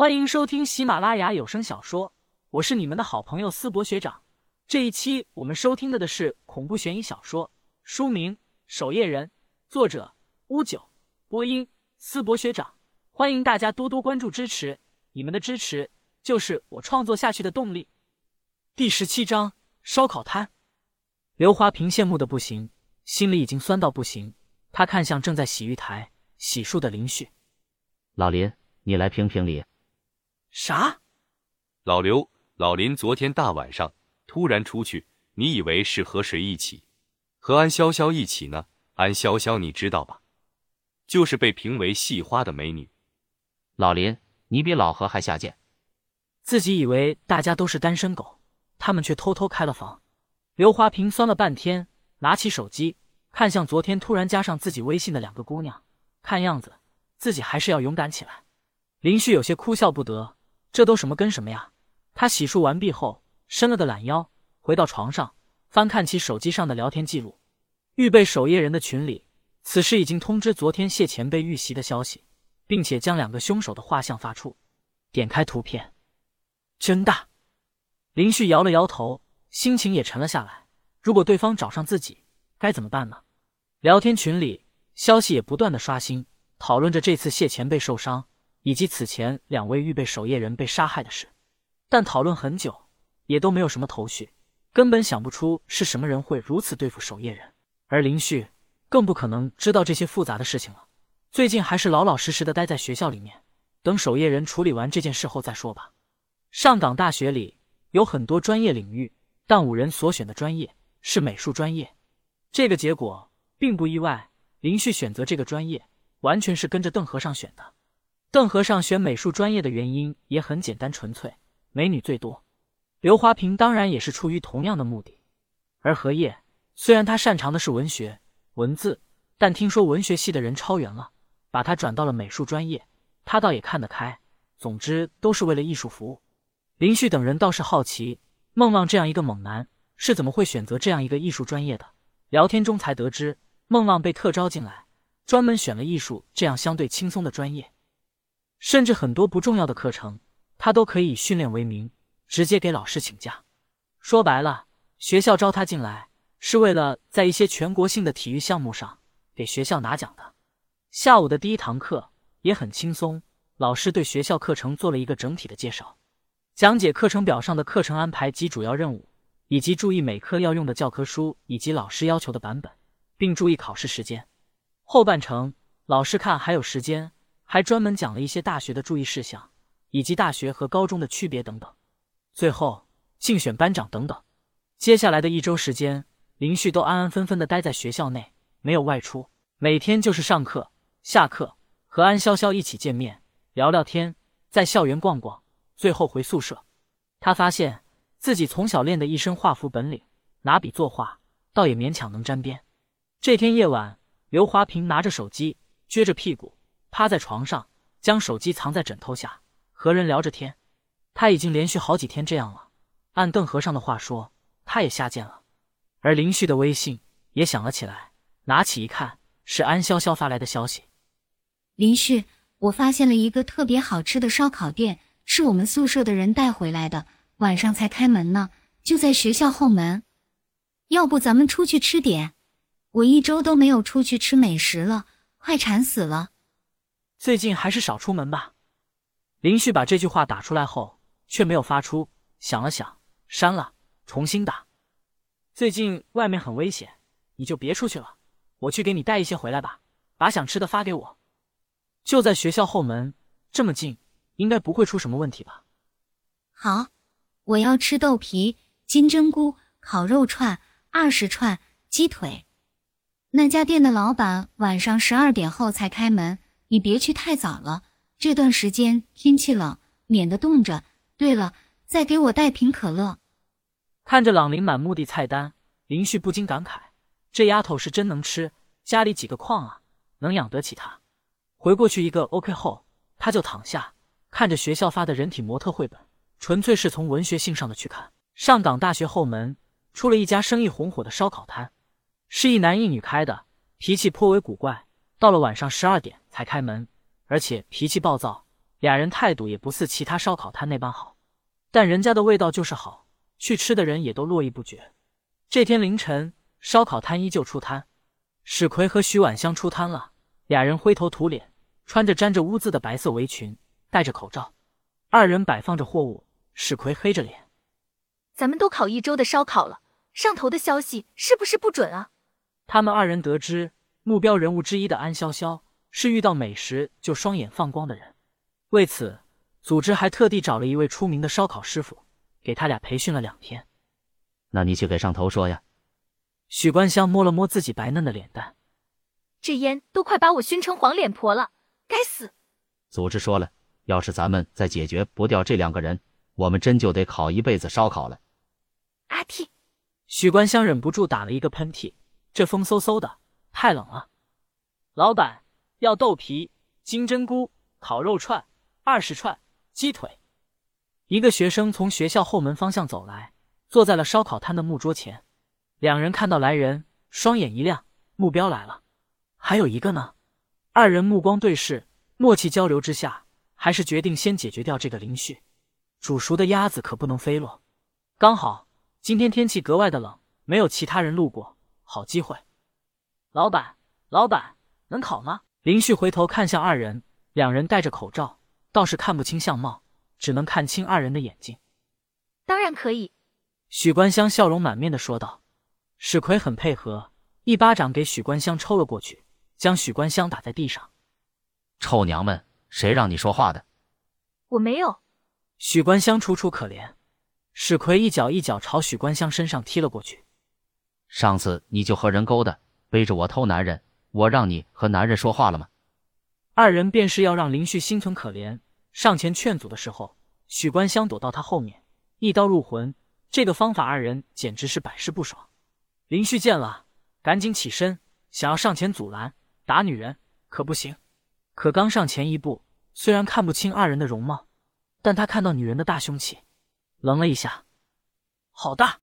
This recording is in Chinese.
欢迎收听喜马拉雅有声小说，我是你们的好朋友思博学长。这一期我们收听的的是恐怖悬疑小说，书名《守夜人》，作者乌九，播音思博学长。欢迎大家多多关注支持，你们的支持就是我创作下去的动力。第十七章烧烤摊，刘华平羡慕的不行，心里已经酸到不行。他看向正在洗浴台洗漱的林旭，老林，你来评评理。啥？老刘，老林昨天大晚上突然出去，你以为是和谁一起？和安潇潇一起呢？安潇潇你知道吧？就是被评为系花的美女。老林，你比老何还下贱。自己以为大家都是单身狗，他们却偷偷开了房。刘华平酸了半天，拿起手机看向昨天突然加上自己微信的两个姑娘，看样子自己还是要勇敢起来。林旭有些哭笑不得。这都什么跟什么呀？他洗漱完毕后，伸了个懒腰，回到床上，翻看起手机上的聊天记录。预备守夜人的群里，此时已经通知昨天谢前辈遇袭的消息，并且将两个凶手的画像发出。点开图片，真大。林旭摇了摇头，心情也沉了下来。如果对方找上自己，该怎么办呢？聊天群里消息也不断的刷新，讨论着这次谢前辈受伤。以及此前两位预备守夜人被杀害的事，但讨论很久也都没有什么头绪，根本想不出是什么人会如此对付守夜人。而林旭更不可能知道这些复杂的事情了。最近还是老老实实的待在学校里面，等守夜人处理完这件事后再说吧。上港大学里有很多专业领域，但五人所选的专业是美术专业。这个结果并不意外，林旭选择这个专业完全是跟着邓和尚选的。邓和尚选美术专业的原因也很简单纯粹，美女最多。刘华平当然也是出于同样的目的。而何叶虽然他擅长的是文学文字，但听说文学系的人超员了，把他转到了美术专业，他倒也看得开。总之都是为了艺术服务。林旭等人倒是好奇，孟浪这样一个猛男是怎么会选择这样一个艺术专业的。聊天中才得知，孟浪被特招进来，专门选了艺术这样相对轻松的专业。甚至很多不重要的课程，他都可以以训练为名，直接给老师请假。说白了，学校招他进来是为了在一些全国性的体育项目上给学校拿奖的。下午的第一堂课也很轻松，老师对学校课程做了一个整体的介绍，讲解课程表上的课程安排及主要任务，以及注意每科要用的教科书以及老师要求的版本，并注意考试时间。后半程，老师看还有时间。还专门讲了一些大学的注意事项，以及大学和高中的区别等等。最后竞选班长等等。接下来的一周时间，林旭都安安分分的待在学校内，没有外出，每天就是上课、下课，和安潇潇一起见面，聊聊天，在校园逛逛，最后回宿舍。他发现自己从小练的一身画符本领，拿笔作画倒也勉强能沾边。这天夜晚，刘华平拿着手机，撅着屁股。趴在床上，将手机藏在枕头下，和人聊着天。他已经连续好几天这样了。按邓和尚的话说，他也下贱了。而林旭的微信也响了起来，拿起一看，是安潇潇发来的消息：“林旭，我发现了一个特别好吃的烧烤店，是我们宿舍的人带回来的，晚上才开门呢，就在学校后门。要不咱们出去吃点？我一周都没有出去吃美食了，快馋死了。”最近还是少出门吧。林旭把这句话打出来后，却没有发出，想了想，删了，重新打。最近外面很危险，你就别出去了。我去给你带一些回来吧，把想吃的发给我。就在学校后门，这么近，应该不会出什么问题吧？好，我要吃豆皮、金针菇、烤肉串、二十串、鸡腿。那家店的老板晚上十二点后才开门。你别去太早了，这段时间天气冷，免得冻着。对了，再给我带瓶可乐。看着朗林满目的菜单，林旭不禁感慨：这丫头是真能吃，家里几个矿啊，能养得起她。回过去一个 OK 后，他就躺下，看着学校发的人体模特绘本，纯粹是从文学性上的去看。上港大学后门出了一家生意红火的烧烤摊，是一男一女开的，脾气颇为古怪。到了晚上十二点才开门，而且脾气暴躁，俩人态度也不似其他烧烤摊那般好，但人家的味道就是好，去吃的人也都络绎不绝。这天凌晨，烧烤摊依旧出摊，史奎和徐婉香出摊了。俩人灰头土脸，穿着沾着污渍的白色围裙，戴着口罩。二人摆放着货物，史奎黑着脸：“咱们都烤一周的烧烤了，上头的消息是不是不准啊？”他们二人得知目标人物之一的安潇潇是遇到美食就双眼放光的人，为此组织还特地找了一位出名的烧烤师傅，给他俩培训了两天。那你去给上头说呀。许关香摸了摸自己白嫩的脸蛋，这烟都快把我熏成黄脸婆了，该死！组织说了，要是咱们再解决不掉这两个人，我们真就得烤一辈子烧烤了。阿嚏！许关香忍不住打了一个喷嚏，这风嗖嗖的，太冷了。老板要豆皮、金针菇、烤肉串、二十串、鸡腿。一个学生从学校后门方向走来。坐在了烧烤摊的木桌前，两人看到来人，双眼一亮，目标来了。还有一个呢。二人目光对视，默契交流之下，还是决定先解决掉这个林旭。煮熟的鸭子可不能飞落。刚好今天天气格外的冷，没有其他人路过，好机会。老板，老板，能烤吗？林旭回头看向二人，两人戴着口罩，倒是看不清相貌，只能看清二人的眼睛。当然可以。许关香笑容满面的说道：“史奎很配合，一巴掌给许关香抽了过去，将许关香打在地上。臭娘们，谁让你说话的？我没有。”许关香楚楚可怜，史奎一脚一脚朝许关香身上踢了过去。上次你就和人勾搭，背着我偷男人，我让你和男人说话了吗？二人便是要让林旭心存可怜，上前劝阻的时候，许关香躲到他后面，一刀入魂。这个方法，二人简直是百试不爽。林旭见了，赶紧起身，想要上前阻拦，打女人可不行。可刚上前一步，虽然看不清二人的容貌，但他看到女人的大凶器，愣了一下，好大！